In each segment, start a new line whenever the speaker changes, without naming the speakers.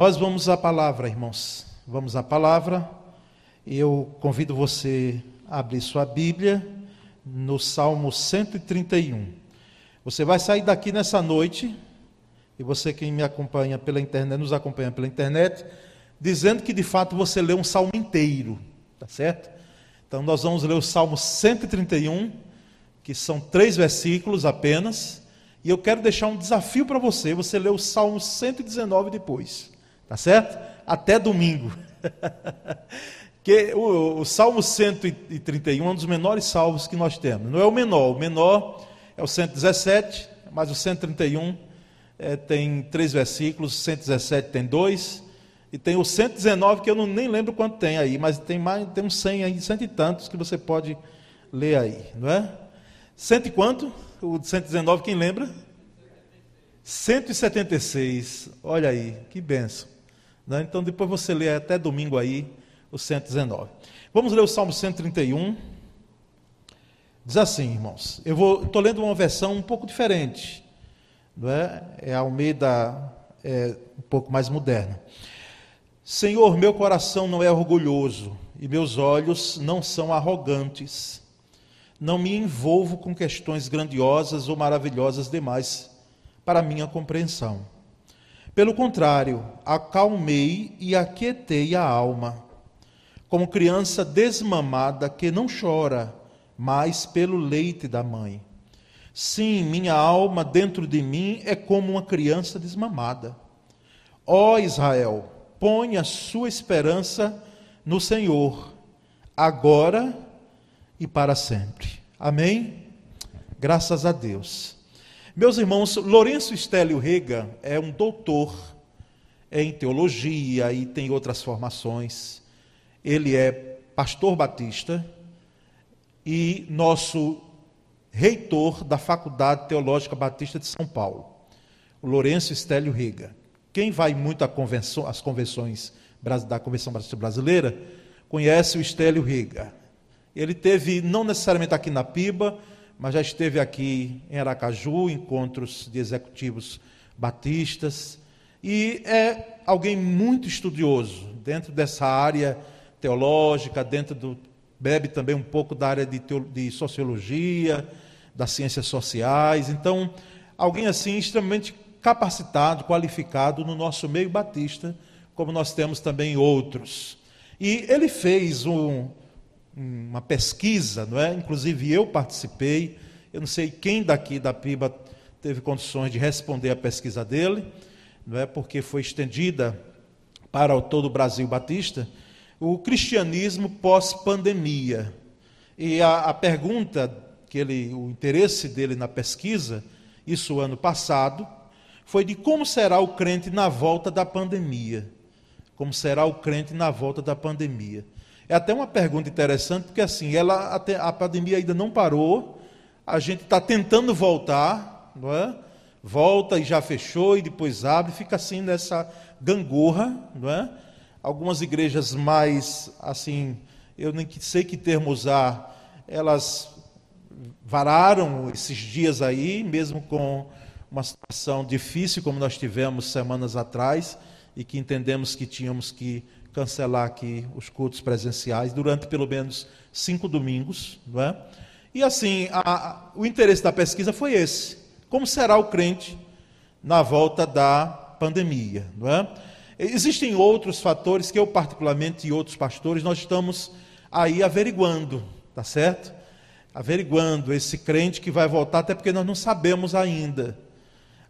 Nós vamos à palavra, irmãos. Vamos à palavra. Eu convido você a abrir sua Bíblia no Salmo 131. Você vai sair daqui nessa noite, e você que me acompanha pela internet, nos acompanha pela internet, dizendo que de fato você leu um salmo inteiro, tá certo? Então nós vamos ler o Salmo 131, que são três versículos apenas, e eu quero deixar um desafio para você, você lê o Salmo 119 depois. Tá certo? Até domingo. que o, o Salmo 131 é um dos menores salmos que nós temos. Não é o menor, o menor é o 117, mas o 131 é, tem três versículos, 117 tem dois, e tem o 119 que eu não, nem lembro quanto tem aí, mas tem mais, tem uns 100 aí, cento e tantos que você pode ler aí, não é? Cento e quanto? O 119, quem lembra? 176. Olha aí, que benção. Né? Então depois você lê até domingo aí o 119. Vamos ler o Salmo 131. Diz assim, irmãos. Eu estou lendo uma versão um pouco diferente. Não é? é a Almeida é, um pouco mais moderna. Senhor, meu coração não é orgulhoso e meus olhos não são arrogantes. Não me envolvo com questões grandiosas ou maravilhosas demais para minha compreensão. Pelo contrário, acalmei e aquietei a alma, como criança desmamada que não chora mais pelo leite da mãe. Sim, minha alma dentro de mim é como uma criança desmamada. Ó Israel, põe a sua esperança no Senhor, agora e para sempre. Amém? Graças a Deus. Meus irmãos, Lourenço Estélio Rega é um doutor em teologia e tem outras formações. Ele é pastor batista e nosso reitor da Faculdade Teológica Batista de São Paulo, o Lourenço Estélio Rega. Quem vai muito às convenções da Convenção Batista Brasileira conhece o Estélio Rega. Ele teve, não necessariamente aqui na Piba, mas já esteve aqui em Aracaju, encontros de executivos batistas, e é alguém muito estudioso dentro dessa área teológica, dentro do bebe também um pouco da área de, de sociologia, das ciências sociais. Então, alguém assim extremamente capacitado, qualificado no nosso meio batista, como nós temos também outros. E ele fez um, uma pesquisa, não é? Inclusive eu participei. Eu não sei quem daqui da PIBA teve condições de responder a pesquisa dele, não é? Porque foi estendida para todo o Brasil Batista, o cristianismo pós-pandemia. E a, a, pergunta que ele, o interesse dele na pesquisa, isso ano passado, foi de como será o crente na volta da pandemia. Como será o crente na volta da pandemia. É até uma pergunta interessante, porque assim, ela, a pandemia ainda não parou, a gente está tentando voltar, não é? Volta e já fechou e depois abre, fica assim nessa gangorra, não é? Algumas igrejas mais, assim, eu nem sei que termo usar, elas vararam esses dias aí, mesmo com uma situação difícil como nós tivemos semanas atrás e que entendemos que tínhamos que cancelar aqui os cultos presenciais durante pelo menos cinco domingos, não é? E assim, a, o interesse da pesquisa foi esse: como será o crente na volta da pandemia, não é? Existem outros fatores que eu particularmente e outros pastores nós estamos aí averiguando, tá certo? Averiguando esse crente que vai voltar, até porque nós não sabemos ainda.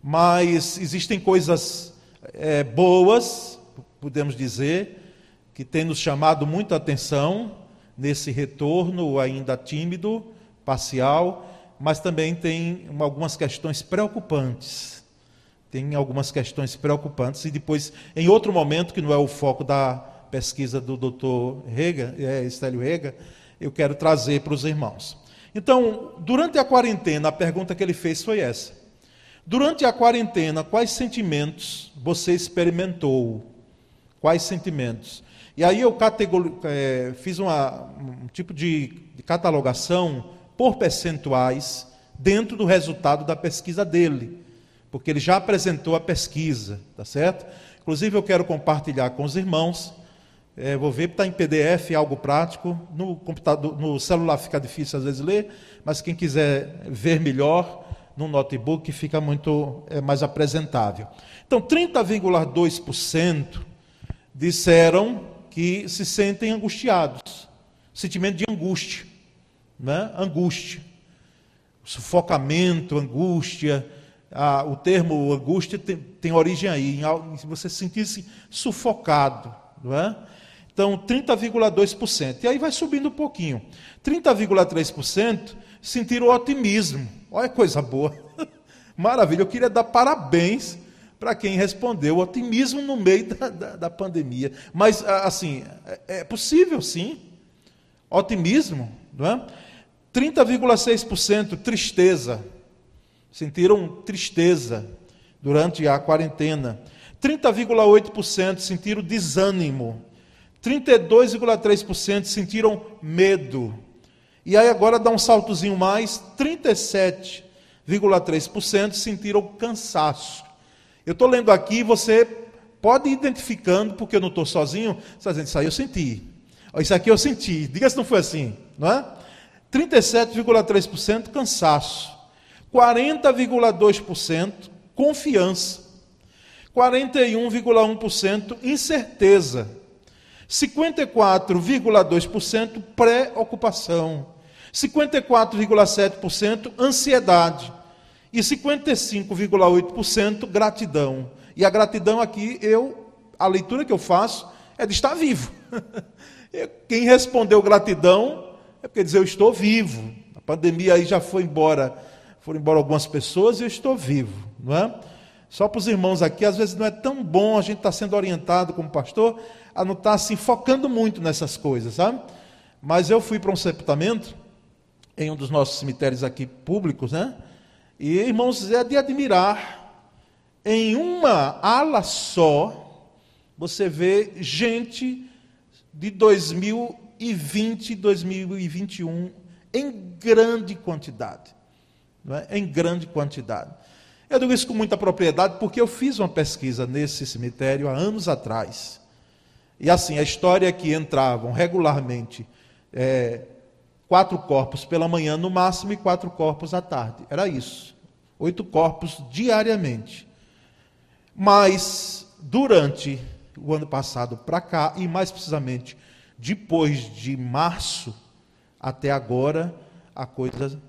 Mas existem coisas é, boas, podemos dizer, que tem nos chamado muita atenção nesse retorno ainda tímido, parcial, mas também tem algumas questões preocupantes. Tem algumas questões preocupantes, e depois, em outro momento, que não é o foco da pesquisa do doutor Rega, é, Estélio Rega, eu quero trazer para os irmãos. Então, durante a quarentena, a pergunta que ele fez foi essa. Durante a quarentena, quais sentimentos você experimentou? Quais sentimentos? E aí eu é, fiz uma, um tipo de, de catalogação por percentuais dentro do resultado da pesquisa dele, porque ele já apresentou a pesquisa, tá certo? Inclusive, eu quero compartilhar com os irmãos. É, vou ver, está em PDF, algo prático. No computador, no celular fica difícil às vezes ler, mas quem quiser ver melhor, no notebook fica muito é, mais apresentável. Então, 30,2% disseram que se sentem angustiados, sentimento de angústia, né? angústia, sufocamento, angústia. Ah, o termo angústia tem, tem origem aí, em você sentir-se sufocado, não é? Então, 30,2%. E aí vai subindo um pouquinho. 30,3% sentiram otimismo. Olha coisa boa. Maravilha. Eu queria dar parabéns para quem respondeu. Otimismo no meio da, da, da pandemia. Mas, assim, é, é possível sim. Otimismo, não é? 30,6% tristeza. Sentiram tristeza durante a quarentena. 30,8% sentiram desânimo. 32,3% sentiram medo. E aí agora dá um saltozinho mais, 37,3% sentiram cansaço. Eu estou lendo aqui, você pode ir identificando, porque eu não estou sozinho, você está isso aí eu senti. Isso aqui eu senti. Diga se não foi assim, não é? 37,3% cansaço. 40,2% confiança. 41,1% incerteza. 54,2% preocupação. 54,7% ansiedade e 55,8% gratidão. E a gratidão aqui, eu, a leitura que eu faço é de estar vivo. Quem respondeu gratidão é porque diz eu estou vivo. A pandemia aí já foi embora, foram embora algumas pessoas e eu estou vivo, não é? Só para os irmãos aqui, às vezes não é tão bom a gente estar tá sendo orientado como pastor a não estar tá se focando muito nessas coisas, sabe? Mas eu fui para um sepultamento em um dos nossos cemitérios aqui públicos, né? E, irmãos, é de admirar, em uma ala só, você vê gente de 2020, 2021, em grande quantidade. É? Em grande quantidade. Eu digo isso com muita propriedade porque eu fiz uma pesquisa nesse cemitério há anos atrás. E assim, a história é que entravam regularmente é, quatro corpos pela manhã no máximo e quatro corpos à tarde. Era isso. Oito corpos diariamente. Mas durante o ano passado para cá, e mais precisamente depois de março até agora, a coisa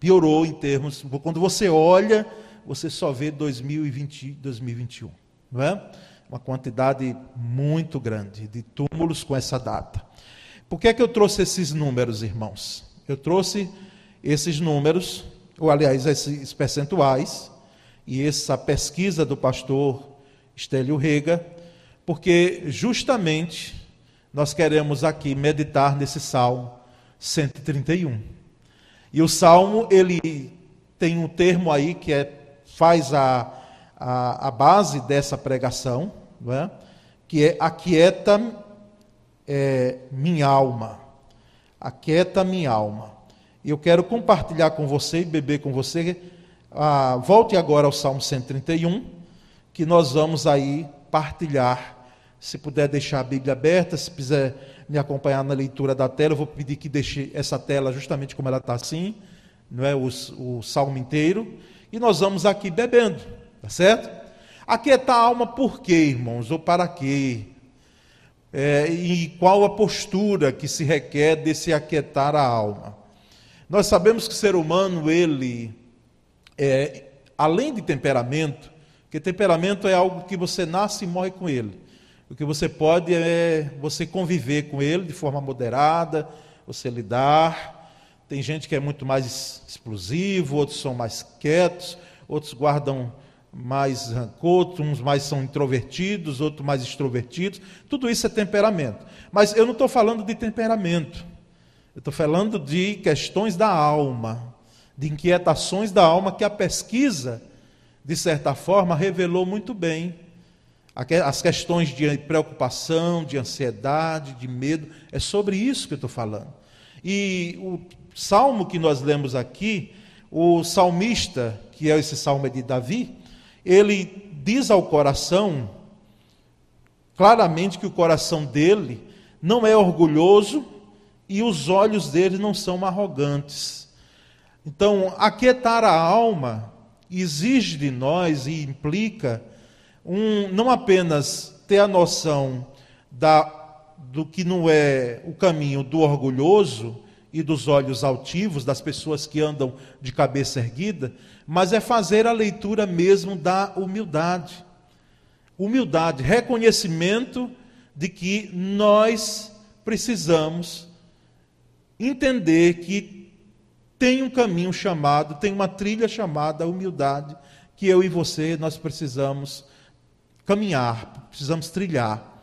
piorou em termos. Quando você olha, você só vê 2020, 2021, não é? Uma quantidade muito grande de túmulos com essa data. Por que é que eu trouxe esses números, irmãos? Eu trouxe esses números, ou aliás, esses percentuais, e essa pesquisa do pastor Estélio Rega, porque justamente nós queremos aqui meditar nesse Salmo 131. E o Salmo, ele tem um termo aí que é, faz a, a, a base dessa pregação, é? que é aquieta é, minha alma. Aquieta minha alma. Eu quero compartilhar com você e beber com você. Ah, volte agora ao Salmo 131, que nós vamos aí partilhar. Se puder deixar a Bíblia aberta, se quiser me acompanhar na leitura da tela, eu vou pedir que deixe essa tela justamente como ela está assim, não é o, o salmo inteiro, e nós vamos aqui bebendo, tá certo? Aquietar a alma por quê, irmãos? Ou para quê? É, e qual a postura que se requer de se aquietar a alma. Nós sabemos que o ser humano, ele, é, além de temperamento, que temperamento é algo que você nasce e morre com ele. O que você pode é você conviver com ele de forma moderada, você lidar. Tem gente que é muito mais explosivo, outros são mais quietos, outros guardam mais rancor, uns mais são introvertidos, outros mais extrovertidos. Tudo isso é temperamento. Mas eu não estou falando de temperamento. Eu estou falando de questões da alma, de inquietações da alma que a pesquisa, de certa forma, revelou muito bem. As questões de preocupação, de ansiedade, de medo, é sobre isso que eu estou falando. E o salmo que nós lemos aqui, o salmista, que é esse salmo de Davi, ele diz ao coração claramente que o coração dele não é orgulhoso e os olhos dele não são arrogantes. Então, aquietar a alma exige de nós e implica um, não apenas ter a noção da, do que não é o caminho do orgulhoso e dos olhos altivos, das pessoas que andam de cabeça erguida, mas é fazer a leitura mesmo da humildade. Humildade, reconhecimento de que nós precisamos entender que tem um caminho chamado, tem uma trilha chamada humildade, que eu e você nós precisamos caminhar, precisamos trilhar.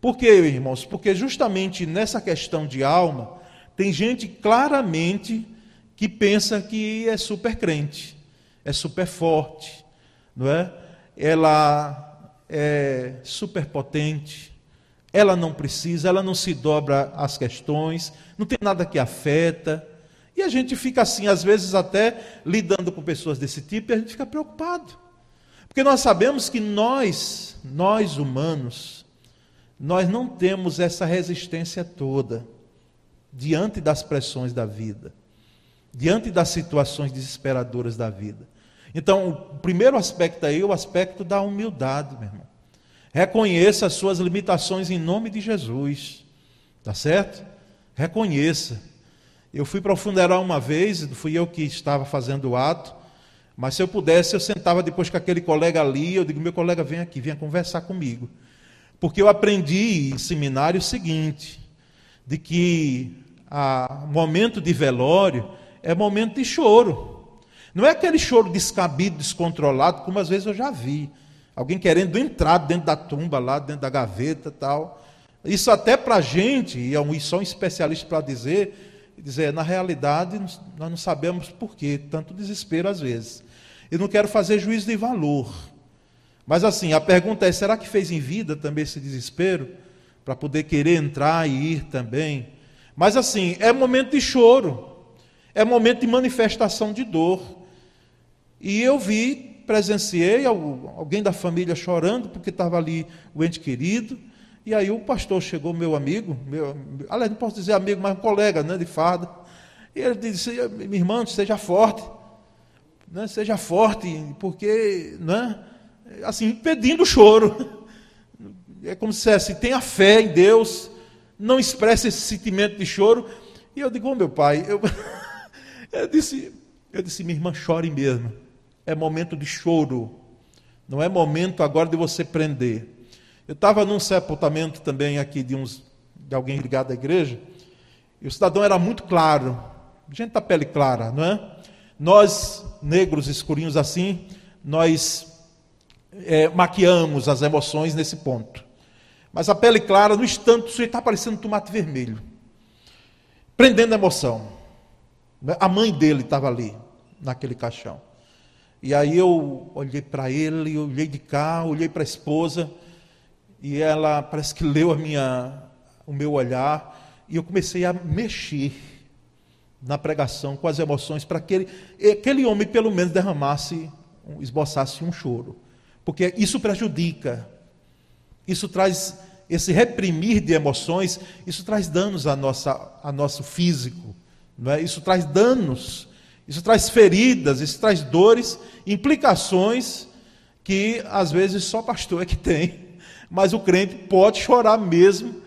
Por quê, irmãos? Porque justamente nessa questão de alma, tem gente claramente que pensa que é super crente, é super forte, não é? Ela é super potente, ela não precisa, ela não se dobra às questões, não tem nada que afeta. E a gente fica assim, às vezes até lidando com pessoas desse tipo, e a gente fica preocupado. Porque nós sabemos que nós, nós humanos, nós não temos essa resistência toda diante das pressões da vida, diante das situações desesperadoras da vida. Então, o primeiro aspecto aí é o aspecto da humildade, meu irmão. Reconheça as suas limitações em nome de Jesus. Tá certo? Reconheça. Eu fui para o funeral uma vez, fui eu que estava fazendo o ato, mas se eu pudesse, eu sentava depois com aquele colega ali, eu digo, meu colega, vem aqui, venha conversar comigo. Porque eu aprendi em seminário o seguinte, de que o momento de velório é momento de choro. Não é aquele choro descabido, descontrolado, como às vezes eu já vi. Alguém querendo entrar dentro da tumba, lá dentro da gaveta tal. Isso até para a gente, e é só um especialista para dizer, dizer, na realidade, nós não sabemos por que tanto desespero às vezes. Eu não quero fazer juízo de valor. Mas assim, a pergunta é: será que fez em vida também esse desespero? Para poder querer entrar e ir também? Mas assim, é momento de choro, é momento de manifestação de dor. E eu vi presenciei alguém da família chorando porque estava ali o ente querido. E aí o pastor chegou, meu amigo, meu, aliás, não posso dizer amigo, mas um colega né, de farda. E ele disse: minha irmã, seja forte, né, seja forte, porque, né, assim, impedindo o choro. É como se dissesse: tenha fé em Deus, não expresse esse sentimento de choro. E eu digo: oh, meu pai, eu, eu, disse, eu disse: minha irmã, chore mesmo é momento de choro, não é momento agora de você prender. Eu estava num sepultamento também aqui de, uns, de alguém ligado à igreja, e o cidadão era muito claro, gente da pele clara, não é? Nós, negros escurinhos assim, nós é, maquiamos as emoções nesse ponto. Mas a pele clara, no instante, o sujeito está parecendo um tomate vermelho, prendendo a emoção. A mãe dele estava ali, naquele caixão. E aí eu olhei para ele, olhei de cá, olhei para a esposa, e ela parece que leu a minha, o meu olhar, e eu comecei a mexer na pregação com as emoções para que ele, aquele homem pelo menos derramasse, esboçasse um choro. Porque isso prejudica, isso traz esse reprimir de emoções, isso traz danos a, nossa, a nosso físico, não é? isso traz danos isso traz feridas, isso traz dores, implicações que às vezes só pastor é que tem. Mas o crente pode chorar mesmo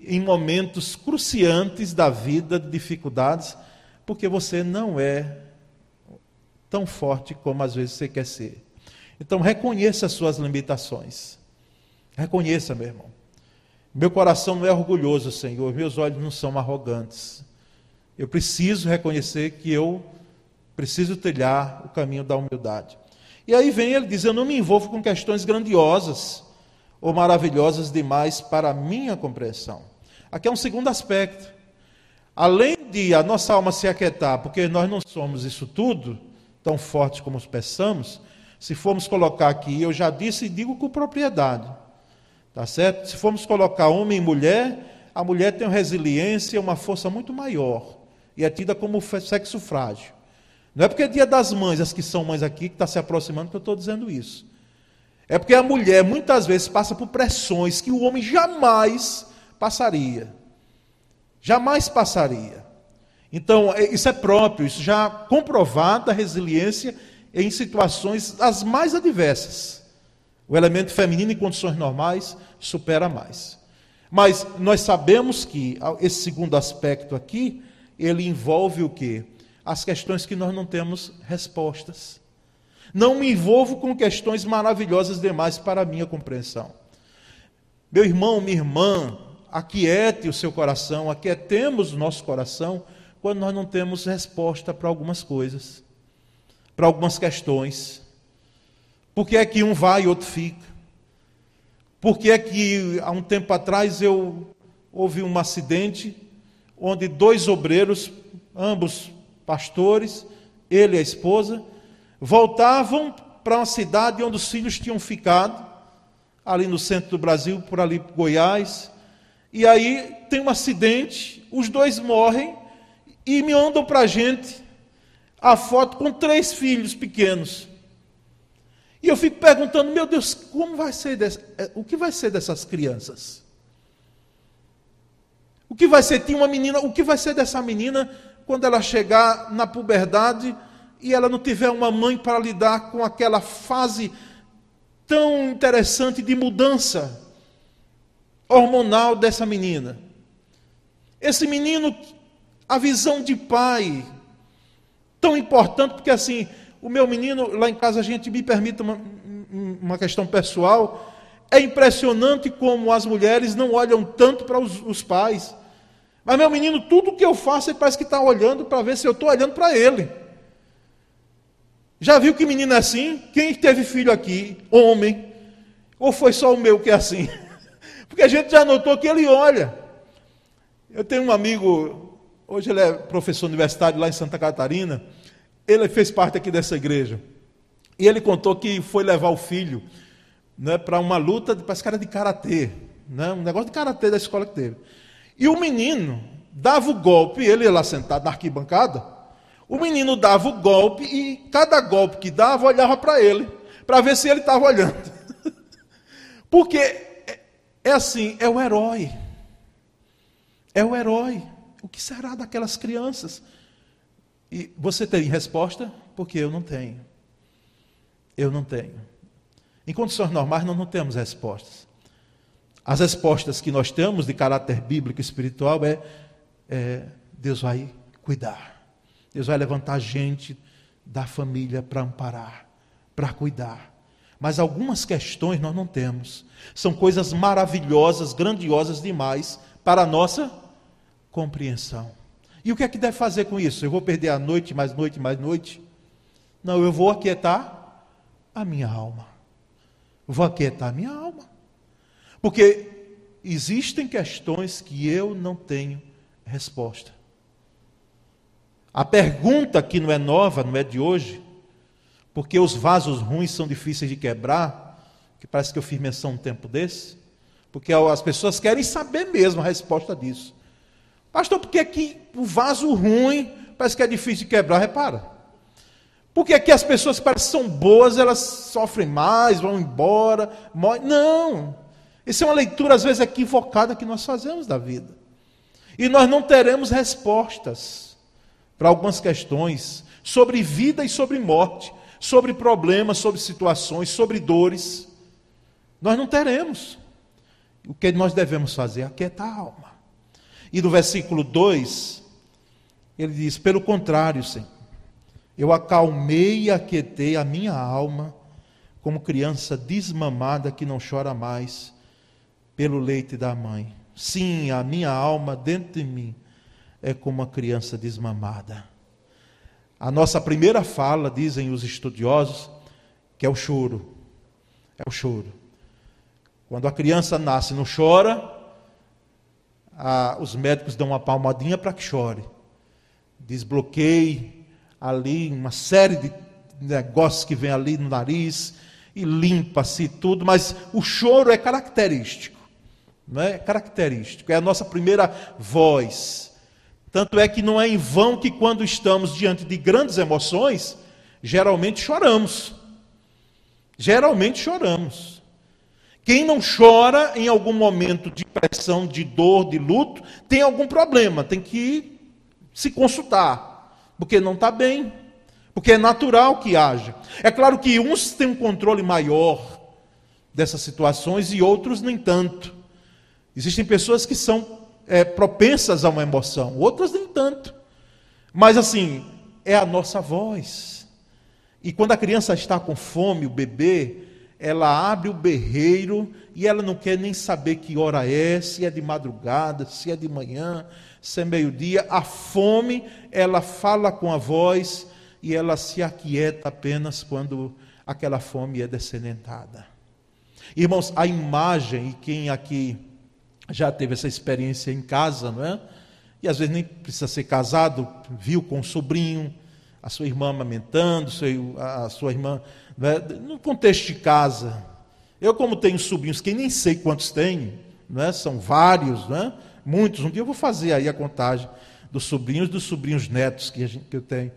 em momentos cruciantes da vida, de dificuldades, porque você não é tão forte como às vezes você quer ser. Então reconheça as suas limitações. Reconheça, meu irmão. Meu coração não é orgulhoso, Senhor, meus olhos não são arrogantes. Eu preciso reconhecer que eu Preciso trilhar o caminho da humildade. E aí vem ele diz: Eu não me envolvo com questões grandiosas ou maravilhosas demais para a minha compreensão. Aqui é um segundo aspecto. Além de a nossa alma se aquietar, porque nós não somos isso tudo, tão fortes como pensamos, se formos colocar aqui, eu já disse e digo com propriedade, tá certo? Se formos colocar homem e mulher, a mulher tem uma resiliência, uma força muito maior, e é tida como sexo frágil. Não é porque é dia das mães, as que são mães aqui, que está se aproximando, que eu estou dizendo isso. É porque a mulher muitas vezes passa por pressões que o homem jamais passaria. Jamais passaria. Então, é, isso é próprio, isso já comprovado a resiliência em situações as mais adversas. O elemento feminino em condições normais supera mais. Mas nós sabemos que esse segundo aspecto aqui, ele envolve o quê? As questões que nós não temos respostas. Não me envolvo com questões maravilhosas demais para a minha compreensão. Meu irmão, minha irmã, aquiete o seu coração, aquietemos o nosso coração quando nós não temos resposta para algumas coisas, para algumas questões. Por que é que um vai e outro fica? Por que é que há um tempo atrás eu houve um acidente onde dois obreiros, ambos pastores, ele e a esposa, voltavam para uma cidade onde os filhos tinham ficado, ali no centro do Brasil, por ali Goiás. E aí tem um acidente, os dois morrem e me mandam para a gente a foto com três filhos pequenos. E eu fico perguntando, meu Deus, como vai ser é, o que vai ser dessas crianças? O que vai ser? Tinha uma menina, o que vai ser dessa menina quando ela chegar na puberdade e ela não tiver uma mãe para lidar com aquela fase tão interessante de mudança hormonal dessa menina? Esse menino, a visão de pai, tão importante, porque assim, o meu menino, lá em casa, a gente me permite uma, uma questão pessoal. É impressionante como as mulheres não olham tanto para os, os pais. Mas, meu menino, tudo que eu faço, ele parece que está olhando para ver se eu estou olhando para ele. Já viu que menino é assim? Quem teve filho aqui? Homem. Ou foi só o meu que é assim? Porque a gente já notou que ele olha. Eu tenho um amigo, hoje ele é professor universitário lá em Santa Catarina. Ele fez parte aqui dessa igreja. E ele contou que foi levar o filho né, para uma luta, parece que era de karatê, né, um negócio de karatê da escola que teve. E o menino dava o golpe, ele lá sentado na arquibancada, o menino dava o golpe e cada golpe que dava olhava para ele, para ver se ele estava olhando. Porque é, é assim, é o herói. É o herói. O que será daquelas crianças? E você tem resposta? Porque eu não tenho. Eu não tenho. Em condições normais, nós não temos respostas. As respostas que nós temos de caráter bíblico e espiritual é, é Deus vai cuidar. Deus vai levantar gente da família para amparar, para cuidar. Mas algumas questões nós não temos. São coisas maravilhosas, grandiosas demais para a nossa compreensão. E o que é que deve fazer com isso? Eu vou perder a noite, mais noite, mais noite? Não, eu vou aquietar a minha alma. vou aquietar a minha alma. Porque existem questões que eu não tenho resposta. A pergunta que não é nova, não é de hoje, porque os vasos ruins são difíceis de quebrar, que parece que eu fiz menção um tempo desse, porque as pessoas querem saber mesmo a resposta disso. Pastor, por que, que o vaso ruim parece que é difícil de quebrar? Repara. Por que, que as pessoas que parecem são boas, elas sofrem mais, vão embora, morrem? Não. Isso é uma leitura, às vezes, equivocada que nós fazemos da vida. E nós não teremos respostas para algumas questões sobre vida e sobre morte, sobre problemas, sobre situações, sobre dores. Nós não teremos. O que nós devemos fazer? Aquietar a alma. E no versículo 2, ele diz: Pelo contrário, Senhor, eu acalmei e aquietei a minha alma, como criança desmamada que não chora mais pelo leite da mãe. Sim, a minha alma dentro de mim é como uma criança desmamada. A nossa primeira fala, dizem os estudiosos, que é o choro. É o choro. Quando a criança nasce, não chora, os médicos dão uma palmadinha para que chore. Desbloqueie ali uma série de negócios que vem ali no nariz e limpa-se tudo, mas o choro é característico. Não é característico, é a nossa primeira voz. Tanto é que não é em vão que quando estamos diante de grandes emoções, geralmente choramos. Geralmente choramos. Quem não chora em algum momento de pressão, de dor, de luto, tem algum problema, tem que se consultar, porque não está bem, porque é natural que haja. É claro que uns têm um controle maior dessas situações e outros nem tanto. Existem pessoas que são é, propensas a uma emoção, outras nem tanto. Mas assim, é a nossa voz. E quando a criança está com fome, o bebê, ela abre o berreiro e ela não quer nem saber que hora é, se é de madrugada, se é de manhã, se é meio-dia. A fome, ela fala com a voz e ela se aquieta apenas quando aquela fome é descedentada. Irmãos, a imagem, e quem aqui já teve essa experiência em casa, não é? E às vezes nem precisa ser casado, viu com o sobrinho, a sua irmã amamentando, a sua irmã, é? no contexto de casa. Eu, como tenho sobrinhos que nem sei quantos tenho, não é? são vários, não é? muitos, um dia eu vou fazer aí a contagem dos sobrinhos dos sobrinhos netos que, gente, que eu tenho.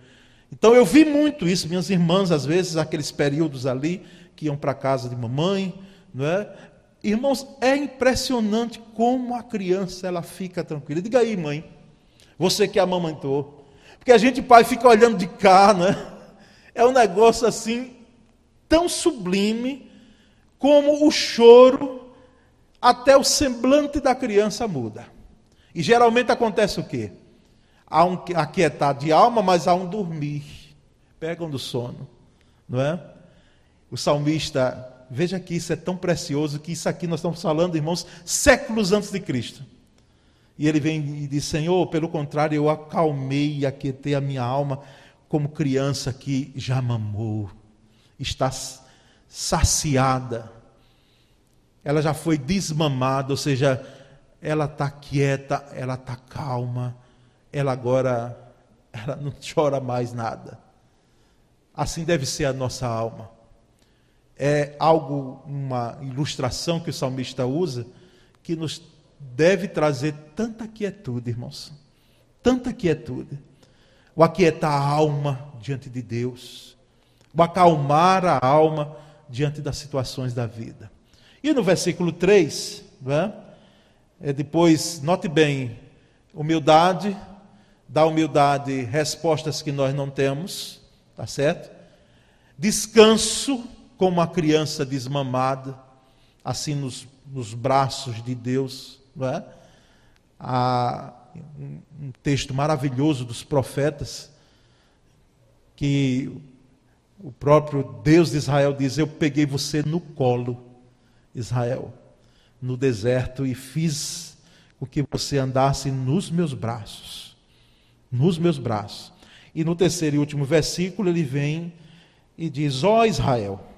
Então eu vi muito isso, minhas irmãs, às vezes, aqueles períodos ali, que iam para a casa de mamãe, não é? Irmãos, é impressionante como a criança ela fica tranquila. Diga aí, mãe, você que amamentou. Porque a gente, pai, fica olhando de cá, né? É um negócio assim, tão sublime, como o choro, até o semblante da criança muda. E geralmente acontece o quê? Há um aquietar de alma, mas há um dormir. Pegam do sono, não é? O salmista Veja que isso é tão precioso que isso aqui nós estamos falando, irmãos, séculos antes de Cristo. E ele vem e diz: Senhor, pelo contrário, eu acalmei e aquietei a minha alma como criança que já mamou, está saciada, ela já foi desmamada, ou seja, ela está quieta, ela está calma, ela agora ela não chora mais nada. Assim deve ser a nossa alma é algo, uma ilustração que o salmista usa, que nos deve trazer tanta quietude, irmãos. Tanta quietude. O aquietar a alma diante de Deus. O acalmar a alma diante das situações da vida. E no versículo 3, é? é depois, note bem, humildade, da humildade respostas que nós não temos, tá certo? Descanso, como a criança desmamada, assim nos, nos braços de Deus. Não é? Há um texto maravilhoso dos profetas, que o próprio Deus de Israel diz: Eu peguei você no colo, Israel, no deserto, e fiz com que você andasse nos meus braços. Nos meus braços. E no terceiro e último versículo ele vem e diz: Ó oh, Israel,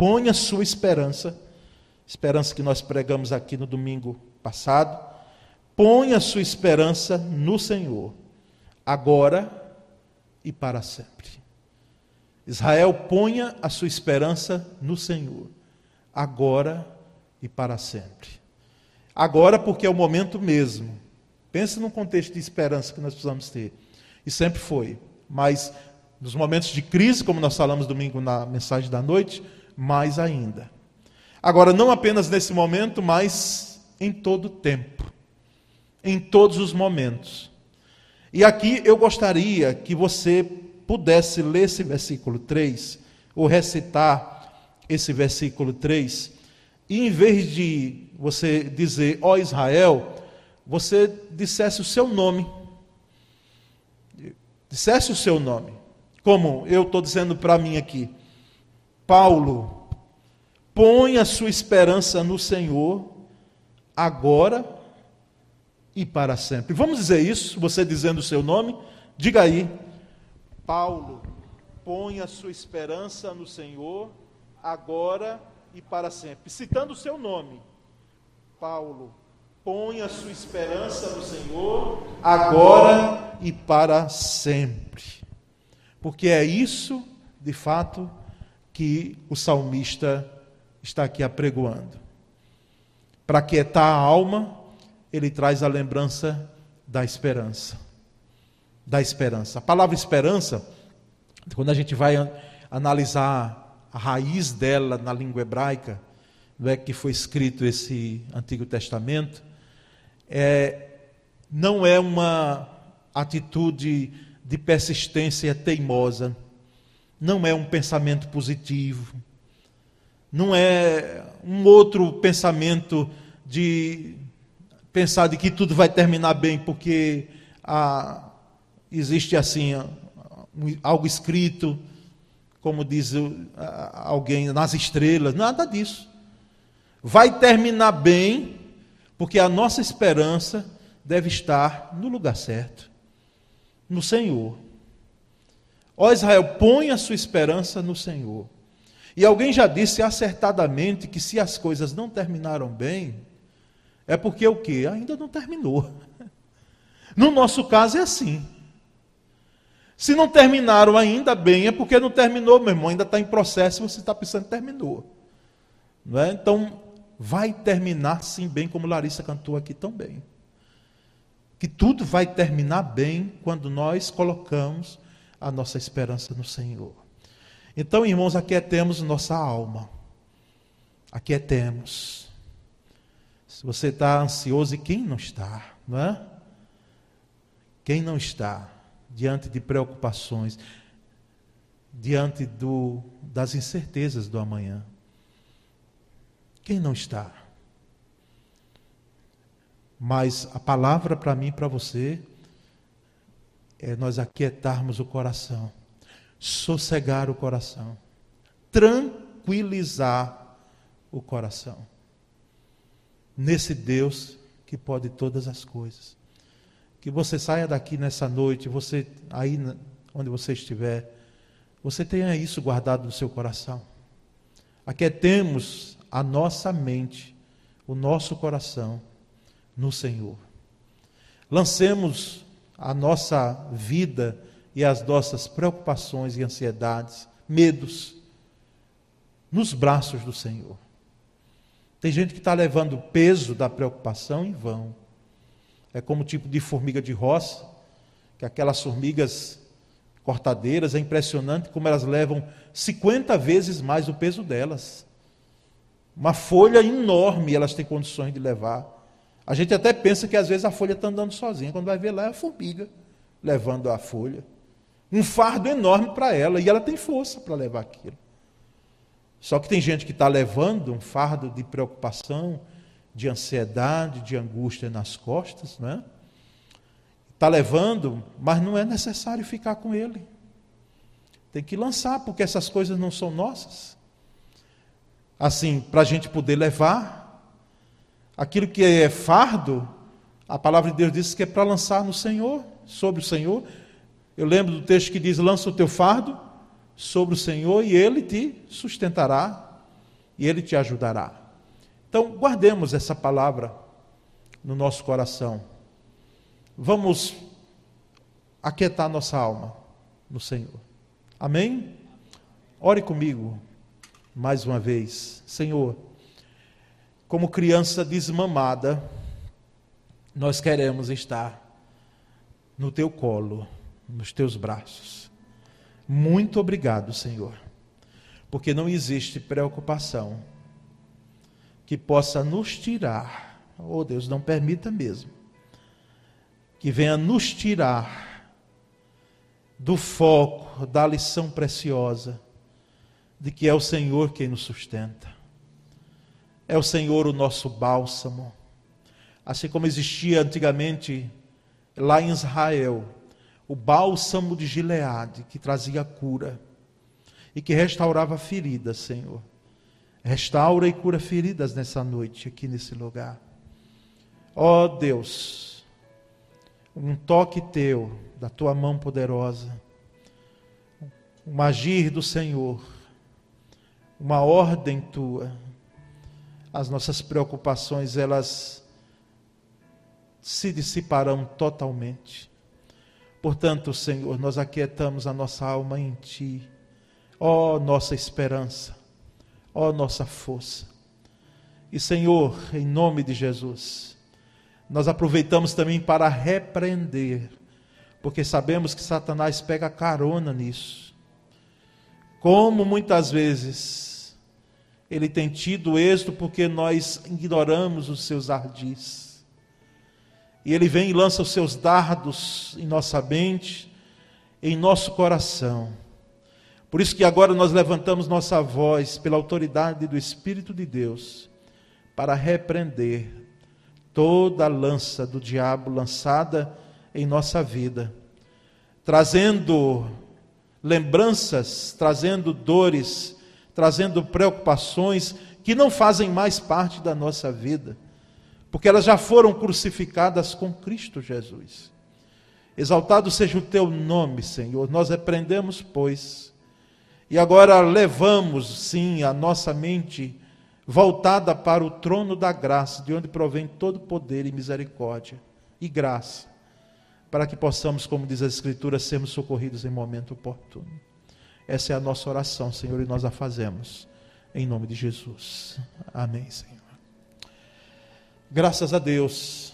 Ponha sua esperança, esperança que nós pregamos aqui no domingo passado. Ponha sua esperança no Senhor, agora e para sempre. Israel, ponha a sua esperança no Senhor, agora e para sempre. Agora, porque é o momento mesmo. Pense num contexto de esperança que nós precisamos ter. E sempre foi. Mas nos momentos de crise, como nós falamos domingo na mensagem da noite, mais ainda. Agora, não apenas nesse momento, mas em todo o tempo, em todos os momentos. E aqui eu gostaria que você pudesse ler esse versículo 3, ou recitar esse versículo 3, e em vez de você dizer, ó Israel, você dissesse o seu nome. Dissesse o seu nome. Como eu estou dizendo para mim aqui. Paulo, põe a sua esperança no Senhor, agora e para sempre. Vamos dizer isso, você dizendo o seu nome? Diga aí. Paulo, põe a sua esperança no Senhor, agora e para sempre. Citando o seu nome. Paulo, põe a sua esperança no Senhor, agora e para sempre. Porque é isso, de fato, que o salmista está aqui apregoando. Para quietar a alma, ele traz a lembrança da esperança. Da esperança. A palavra esperança, quando a gente vai analisar a raiz dela na língua hebraica, não é que foi escrito esse Antigo Testamento, é, não é uma atitude de persistência teimosa, não é um pensamento positivo, não é um outro pensamento de pensar de que tudo vai terminar bem porque ah, existe assim algo escrito, como diz alguém nas estrelas, nada disso. Vai terminar bem porque a nossa esperança deve estar no lugar certo, no Senhor. Ó Israel, põe a sua esperança no Senhor. E alguém já disse acertadamente que se as coisas não terminaram bem, é porque o que? Ainda não terminou. No nosso caso é assim. Se não terminaram ainda bem, é porque não terminou, meu irmão, ainda está em processo e você está pensando que terminou. Não é? Então, vai terminar sim bem, como Larissa cantou aqui tão bem. Que tudo vai terminar bem quando nós colocamos a nossa esperança no Senhor. Então, irmãos, aquietemos nossa alma. Aquietemos. Se você está ansioso, e quem não está, não é? Quem não está diante de preocupações, diante do, das incertezas do amanhã? Quem não está? Mas a palavra para mim e para você é nós aquietarmos o coração sossegar o coração, tranquilizar o coração. Nesse Deus que pode todas as coisas. Que você saia daqui nessa noite, você aí onde você estiver, você tenha isso guardado no seu coração. Aquietemos a nossa mente, o nosso coração no Senhor. Lancemos a nossa vida e as nossas preocupações e ansiedades, medos, nos braços do Senhor. Tem gente que está levando o peso da preocupação em vão. É como o tipo de formiga de roça, que aquelas formigas cortadeiras, é impressionante como elas levam 50 vezes mais o peso delas. Uma folha enorme elas têm condições de levar. A gente até pensa que às vezes a folha está andando sozinha, quando vai ver lá é a formiga levando a folha um fardo enorme para ela, e ela tem força para levar aquilo. Só que tem gente que está levando um fardo de preocupação, de ansiedade, de angústia nas costas, né? Está levando, mas não é necessário ficar com ele. Tem que lançar, porque essas coisas não são nossas. Assim, para a gente poder levar, aquilo que é fardo, a palavra de Deus diz que é para lançar no Senhor, sobre o Senhor, eu lembro do texto que diz: lança o teu fardo sobre o Senhor e ele te sustentará e ele te ajudará. Então, guardemos essa palavra no nosso coração. Vamos aquietar nossa alma no Senhor. Amém? Ore comigo mais uma vez. Senhor, como criança desmamada, nós queremos estar no teu colo nos teus braços. Muito obrigado, Senhor, porque não existe preocupação que possa nos tirar, oh Deus, não permita mesmo, que venha nos tirar do foco da lição preciosa de que é o Senhor quem nos sustenta. É o Senhor o nosso bálsamo. Assim como existia antigamente lá em Israel, o bálsamo de Gileade, que trazia cura e que restaurava feridas, Senhor. Restaura e cura feridas nessa noite, aqui nesse lugar. Ó oh, Deus, um toque teu, da tua mão poderosa, um agir do Senhor, uma ordem tua, as nossas preocupações, elas se dissiparão totalmente. Portanto, Senhor, nós aquietamos a nossa alma em Ti, ó nossa esperança, ó nossa força. E, Senhor, em nome de Jesus, nós aproveitamos também para repreender, porque sabemos que Satanás pega carona nisso. Como muitas vezes ele tem tido êxito porque nós ignoramos os seus ardis. E ele vem e lança os seus dardos em nossa mente, em nosso coração. Por isso que agora nós levantamos nossa voz pela autoridade do Espírito de Deus para repreender toda a lança do diabo lançada em nossa vida, trazendo lembranças, trazendo dores, trazendo preocupações que não fazem mais parte da nossa vida, porque elas já foram crucificadas com Cristo Jesus. Exaltado seja o teu nome, Senhor. Nós repreendemos, pois, e agora levamos, sim, a nossa mente voltada para o trono da graça, de onde provém todo poder e misericórdia e graça para que possamos, como diz a Escritura, sermos socorridos em momento oportuno. Essa é a nossa oração, Senhor, e nós a fazemos. Em nome de Jesus. Amém, Senhor. Graças a Deus.